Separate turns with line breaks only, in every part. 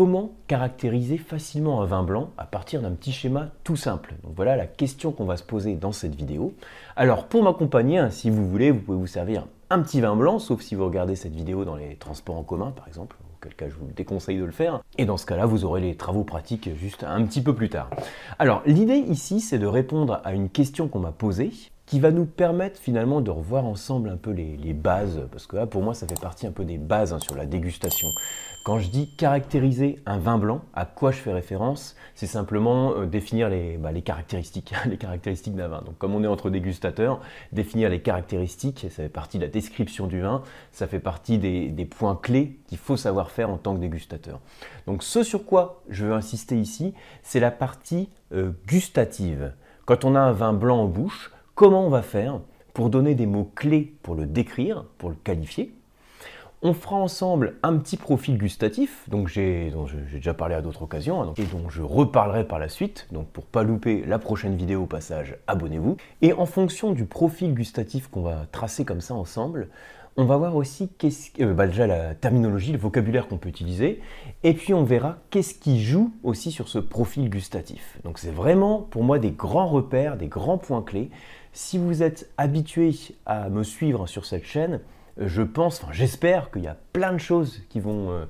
comment caractériser facilement un vin blanc à partir d'un petit schéma tout simple Donc voilà la question qu'on va se poser dans cette vidéo. Alors pour m'accompagner, hein, si vous voulez, vous pouvez vous servir un petit vin blanc, sauf si vous regardez cette vidéo dans les transports en commun par exemple, auquel cas je vous déconseille de le faire. Et dans ce cas-là, vous aurez les travaux pratiques juste un petit peu plus tard. Alors l'idée ici, c'est de répondre à une question qu'on m'a posée qui va nous permettre finalement de revoir ensemble un peu les, bases, parce que là pour moi ça fait partie un peu des bases hein, sur la dégustation. Quand je dis caractériser un vin blanc, à quoi je fais référence? C'est simplement euh, définir les, bah, caractéristiques, les caractéristiques d'un vin. Donc comme on est entre dégustateurs, définir les caractéristiques, ça fait partie de la description du vin, ça fait partie des, points clés qu'il faut savoir faire en tant que dégustateur. Donc ce sur quoi je veux insister ici, c'est la partie euh, gustative. Quand on a un vin blanc en bouche, Comment on va faire pour donner des mots clés pour le décrire, pour le qualifier on fera ensemble un petit profil gustatif, donc j'ai, dont j'ai déjà parlé à d'autres occasions, hein, et dont je reparlerai par la suite. Donc pour pas louper la prochaine vidéo au passage, abonnez-vous. Et en fonction du profil gustatif qu'on va tracer comme ça ensemble, on va voir aussi qu'est-ce, euh, bah, déjà la terminologie, le vocabulaire qu'on peut utiliser, et puis on verra qu'est-ce qui joue aussi sur ce profil gustatif. Donc c'est vraiment pour moi des grands repères, des grands points clés si vous êtes habitué à me suivre sur cette chaîne, je pense, enfin j'espère qu'il y a plein de choses qui vont euh, euh,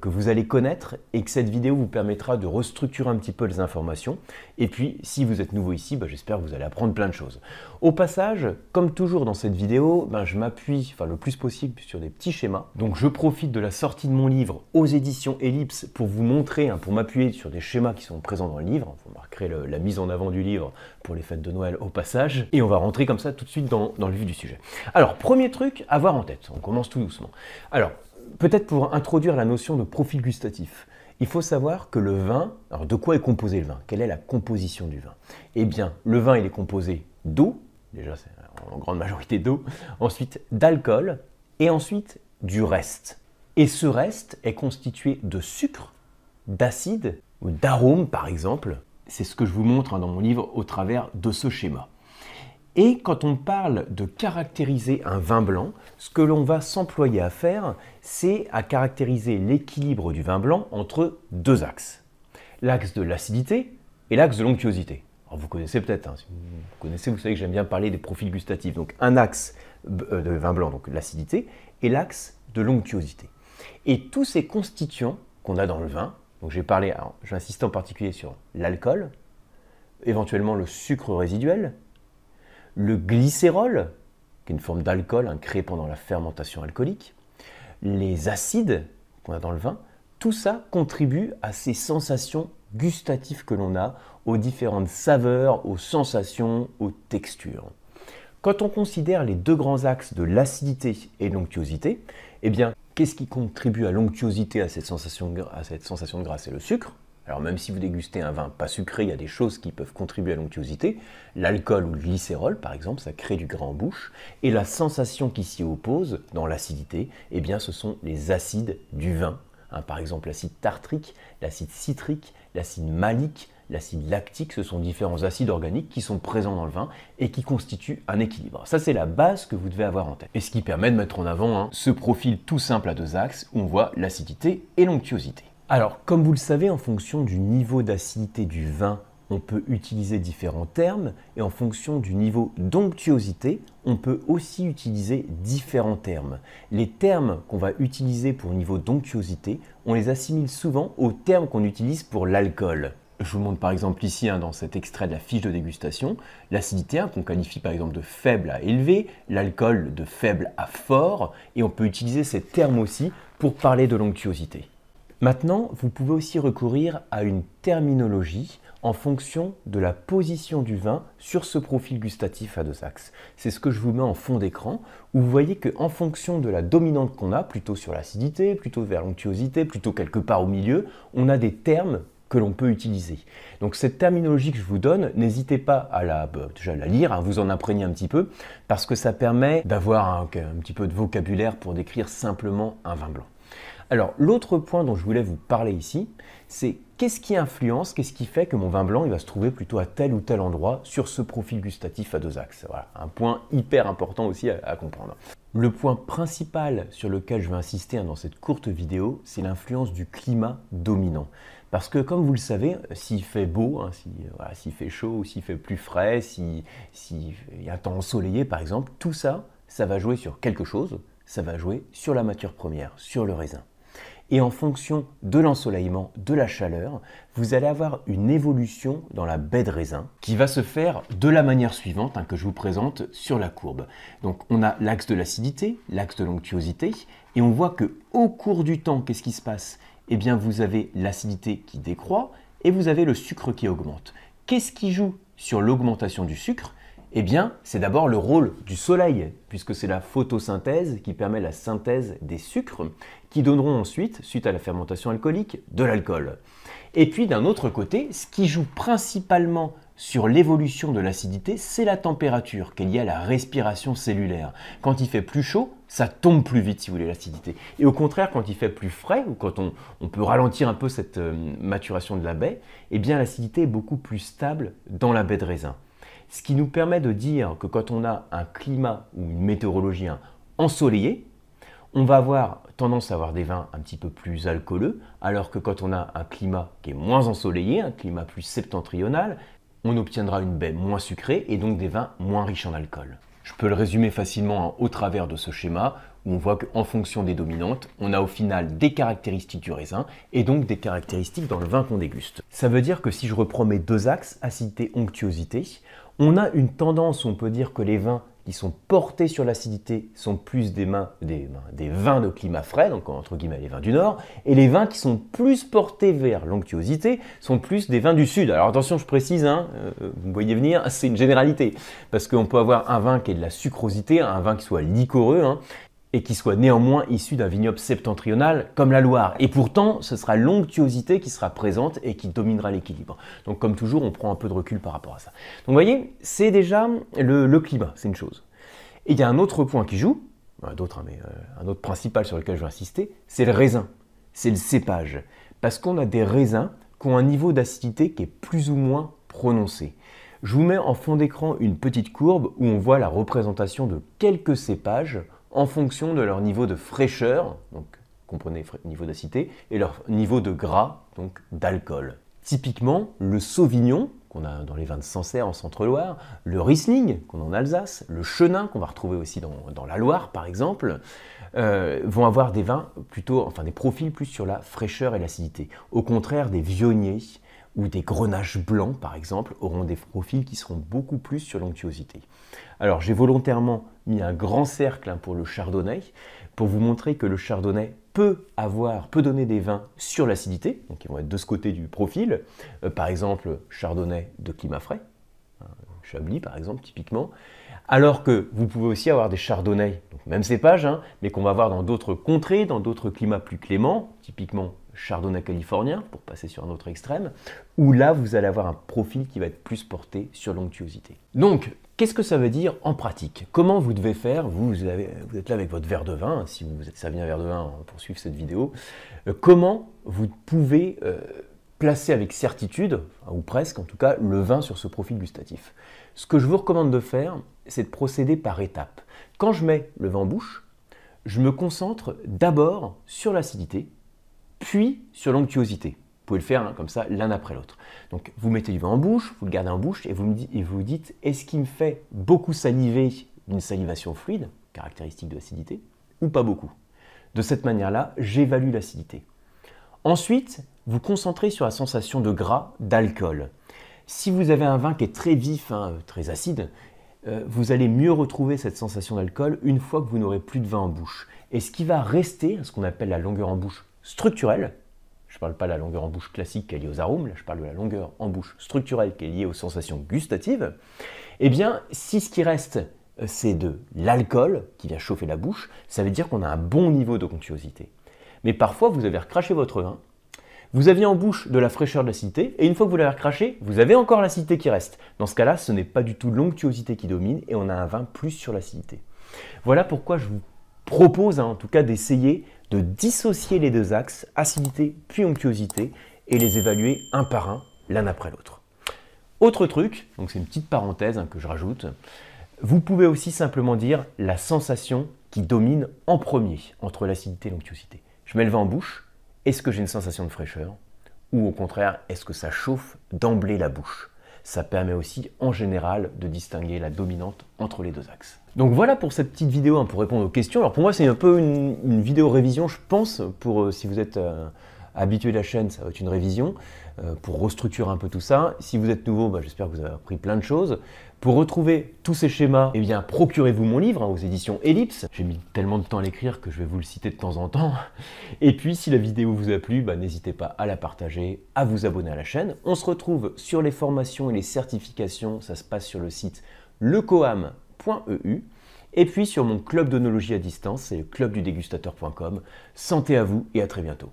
que vous allez connaître et que cette vidéo vous permettra de restructurer un petit peu les informations. Et puis, si vous êtes nouveau ici, bah, j'espère que vous allez apprendre plein de choses. Au passage, comme toujours dans cette vidéo, bah, je m'appuie enfin, le plus possible sur des petits schémas. Donc, je profite de la sortie de mon livre aux éditions Ellipse pour vous montrer, hein, pour m'appuyer sur des schémas qui sont présents dans le livre. Vous marquerez la mise en avant du livre pour les fêtes de Noël au passage. Et on va rentrer comme ça tout de suite dans, dans le vif du sujet. Alors, premier truc à avoir en tête. On commence tout doucement. Alors, Peut-être pour introduire la notion de profil gustatif, il faut savoir que le vin, alors de quoi est composé le vin? Quelle est la composition du vin? Eh bien, le vin, il est composé d'eau, déjà c'est en grande majorité d'eau, ensuite d'alcool, et ensuite du reste. Et ce reste est constitué de sucre, d'acide ou d'arôme par exemple. C'est ce que je vous montre hein, dans mon livre au travers de ce schéma. Et quand on parle de caractériser un vin blanc, ce que l'on va s'employer à faire, c'est à caractériser l'équilibre du vin blanc entre deux axes. L'axe de l'acidité et l'axe de l'onctuosité. vous connaissez peut-être, hein, vous connaissez, vous savez que j'aime bien parler des profils gustatifs. Donc un axe euh, de vin blanc, donc l'acidité, et l'axe de l'onctuosité. Et tous ces constituants qu'on a dans le vin, donc j'ai parlé, j'insiste en particulier sur l'alcool, éventuellement le sucre résiduel, le glycérol, qui est une forme d'alcool hein, pendant la fermentation alcoolique, les acides qu'on a dans le vin, tout ça contribue à ces sensations gustatives que l'on a, aux différentes saveurs, aux sensations, aux textures. Quand on considère les deux grands axes de l'acidité et l'onctuosité, eh bien, qu'est-ce qui contribue à l'onctuosité, à cette sensation, à cette sensation de grâce C'est le sucre. Alors même si vous dégustez un vin pas sucré, il y a des choses qui peuvent contribuer à l'onctuosité. L'alcool ou le glycérol, par exemple, ça crée du gras en bouche. Et la sensation qui s'y oppose dans l'acidité, eh bien, ce sont les acides du vin. Hein, par exemple, l'acide tartrique, l'acide citrique, l'acide malique, l'acide lactique, ce sont différents acides organiques qui sont présents dans le vin et qui constituent un équilibre. Ça, c'est la base que vous devez avoir en tête. Et ce qui permet de mettre en avant hein, ce profil tout simple à deux axes où on voit l'acidité et l'onctuosité. Alors, comme vous le savez, en fonction du niveau d'acidité du vin, on peut utiliser différents termes et en fonction du niveau d'onctuosité, on peut aussi utiliser différents termes. Les termes qu'on va utiliser pour niveau d'onctuosité, on les assimile souvent aux termes qu'on utilise pour l'alcool. Je vous montre par exemple ici hein, dans cet extrait de la fiche de dégustation l'acidité hein, qu'on qualifie par exemple de faible à élevé, l'alcool de faible à fort et on peut utiliser ces termes aussi pour parler de l'onctuosité. Maintenant, vous pouvez aussi recourir à une terminologie en fonction de la position du vin sur ce profil gustatif à deux axes. C'est ce que je vous mets en fond d'écran, où vous voyez qu'en fonction de la dominante qu'on a, plutôt sur l'acidité, plutôt vers l'onctuosité, plutôt quelque part au milieu, on a des termes que l'on peut utiliser. Donc cette terminologie que je vous donne, n'hésitez pas à la, bah, déjà la lire, à vous en imprégner un petit peu, parce que ça permet d'avoir un petit peu de vocabulaire pour décrire simplement un vin blanc. Alors l'autre point dont je voulais vous parler ici, c'est qu'est-ce qui influence, qu'est-ce qui fait que mon vin blanc va se trouver plutôt à tel ou tel endroit sur ce profil gustatif à deux axes. Voilà, un point hyper important aussi à, comprendre. Le point principal sur lequel je vais insister hein, dans cette courte vidéo, c'est l'influence du climat dominant. Parce que comme vous le savez, s'il fait beau, hein, s'il fait chaud ou s'il fait plus frais, s'il y a un temps ensoleillé par exemple, tout ça, ça va jouer sur quelque chose, ça va jouer sur la matière première, sur le raisin. Et en fonction de l'ensoleillement, de la chaleur, vous allez avoir une évolution dans la baie de raisin qui va se faire de la manière suivante hein, que je vous présente sur la courbe. Donc on a l'axe de l'acidité, l'axe de l'onctuosité, et on voit que au cours du temps, qu'est-ce qui se passe? Eh bien vous avez l'acidité qui décroît et vous avez le sucre qui augmente. Qu'est-ce qui joue sur l'augmentation du sucre? Eh bien, c'est d'abord le rôle du soleil, puisque c'est la photosynthèse qui permet la synthèse des sucres, qui donneront ensuite, suite à la fermentation alcoolique, de l'alcool. Et puis d'un autre côté, ce qui joue principalement sur l'évolution de l'acidité, c'est la température qui est liée à la respiration cellulaire. Quand il fait plus chaud, ça tombe plus vite si vous voulez l'acidité. Et au contraire, quand il fait plus frais, ou quand on, peut ralentir un peu cette euh, maturation de la baie, eh bien l'acidité est beaucoup plus stable dans la baie de raisin. Ce qui nous permet de dire que quand on a un climat ou une météorologie ensoleillée, on va avoir tendance à avoir des vins un petit peu plus alcooleux, alors que quand on a un climat qui est moins ensoleillé, un climat plus septentrional, on obtiendra une baie moins sucrée et donc des vins moins riches en alcool. Je peux le résumer facilement au travers de ce schéma où on voit qu'en fonction des dominantes, on a au final des caractéristiques du raisin et donc des caractéristiques dans le vin qu'on déguste. Ça veut dire que si je reprends mes deux axes, acidité, onctuosité, on a une tendance, on peut dire que les vins qui sont portés sur l'acidité sont plus des, des, vins de climat frais, donc entre guillemets les vins du nord, et les vins qui sont plus portés vers l'onctuosité sont plus des vins du sud. Alors attention, je précise, hein, euh, vous voyez venir, c'est une généralité, parce qu'on peut avoir un vin qui est de la sucrosité, un vin qui soit liquoreux, hein, et qui soit néanmoins issu d'un vignoble septentrional comme la Loire. Et pourtant, ce sera l'onctuosité qui sera présente et qui dominera l'équilibre. Donc comme toujours, on prend un peu de recul par rapport à ça. Donc vous voyez, c'est déjà le, climat, c'est une chose. Et il y a un autre point qui joue, d'autres, hein, mais euh, un autre principal sur lequel je vais insister, c'est le raisin, c'est le cépage. Parce qu'on a des raisins qui ont un niveau d'acidité qui est plus ou moins prononcé. Je vous mets en fond d'écran une petite courbe où on voit la représentation de quelques cépages en fonction de leur niveau de fraîcheur, donc comprenez niveau d'acidité, et leur niveau de gras, donc d'alcool. Typiquement, le Sauvignon, qu'on a dans les vins de Sancerre en Centre-Loire, le Riesling, qu'on a en Alsace, le Chenin, qu'on va retrouver aussi dans, la Loire par exemple, euh, vont avoir des vins plutôt, enfin des profils plus sur la fraîcheur et l'acidité. Au contraire, des Vionniers ou des grenages blancs, par exemple, auront des profils qui seront beaucoup plus sur l'onctuosité. Alors, j'ai volontairement mis un grand cercle hein, pour le chardonnay, pour vous montrer que le chardonnay peut avoir, peut donner des vins sur l'acidité, donc ils vont être de ce côté du profil. Euh, par exemple, chardonnay de climat frais, hein, Chablis par exemple, typiquement. Alors que vous pouvez aussi avoir des chardonnays, donc même cépage, hein, mais qu'on va voir dans d'autres contrées, dans d'autres climats plus cléments, typiquement chardonnay californien, pour passer sur un autre extrême, où là, vous allez avoir un profil qui va être plus porté sur l'onctuosité. Donc, qu'est-ce que ça veut dire en pratique? Comment vous devez faire? Vous, êtes là avec votre verre de vin, si vous êtes servi un verre de vin pour suivre cette vidéo. Euh, comment vous pouvez euh, placer avec certitude, ou presque en tout cas, le vin sur ce profil gustatif? Ce que je vous recommande de faire, c'est de procéder par étapes. Quand je mets le vin en bouche, je me concentre d'abord sur l'acidité, puis sur l'onctuosité. Vous pouvez le faire hein, comme ça l'un après l'autre. Donc vous mettez du vin en bouche, vous le gardez en bouche et vous vous dites est-ce qu'il me fait beaucoup saliver d'une salivation fluide, caractéristique de l'acidité, ou pas beaucoup? De cette manière-là, j'évalue l'acidité. Ensuite, vous concentrez sur la sensation de gras, d'alcool. Si vous avez un vin qui est très vif, hein, très acide, vous allez mieux retrouver cette sensation d'alcool une fois que vous n'aurez plus de vin en bouche. Et ce qui va rester, ce qu'on appelle la longueur en bouche structurelle, je ne parle pas de la longueur en bouche classique qui est liée aux arômes, là je parle de la longueur en bouche structurelle qui est liée aux sensations gustatives, eh bien si ce qui reste euh, c'est de l'alcool qui vient chauffer la bouche, ça veut dire qu'on a un bon niveau de. Mais parfois vous avez recraché votre vin, vous aviez en bouche de la fraîcheur de l'acidité, et une fois que vous l'avez recraché, vous avez encore l'acidité qui reste. Dans ce cas-là, ce n'est pas du tout l'onctuosité qui domine, et on a un vin plus sur l'acidité. Voilà pourquoi je vous propose hein, en tout cas d'essayer de dissocier les deux axes, acidité puis onctuosité, et les évaluer un par un, l'un après l'autre. Autre truc, donc c'est une petite parenthèse hein, que je rajoute, vous pouvez aussi simplement dire la sensation qui domine en premier entre l'acidité et l'onctuosité. Je mets le vin en bouche, est-ce que j'ai une sensation de fraîcheur Ou au contraire, est-ce que ça chauffe d'emblée la bouche? Ça permet aussi en général de distinguer la dominante entre les deux axes. Donc voilà pour cette petite vidéo hein, pour répondre aux questions. Alors pour moi c'est un peu une, vidéo révision je pense, pour euh, si vous êtes... Euh, habitué de la chaîne, ça va être une révision euh, pour restructurer un peu tout ça. Si vous êtes nouveau, bah, j'espère que vous avez appris plein de choses. Pour retrouver tous ces schémas, eh bien, procurez-vous mon livre hein, aux éditions Ellipse. J'ai mis tellement de temps à l'écrire que je vais vous le citer de temps en temps. Et puis, si la vidéo vous a plu, bah, n'hésitez pas à la partager, à vous abonner à la chaîne. On se retrouve sur les formations et les certifications. Ça se passe sur le site lecoam.eu. Et puis sur mon club d'onologie à distance, c'est le clubdudégustateur.com. Santé à vous et à très bientôt.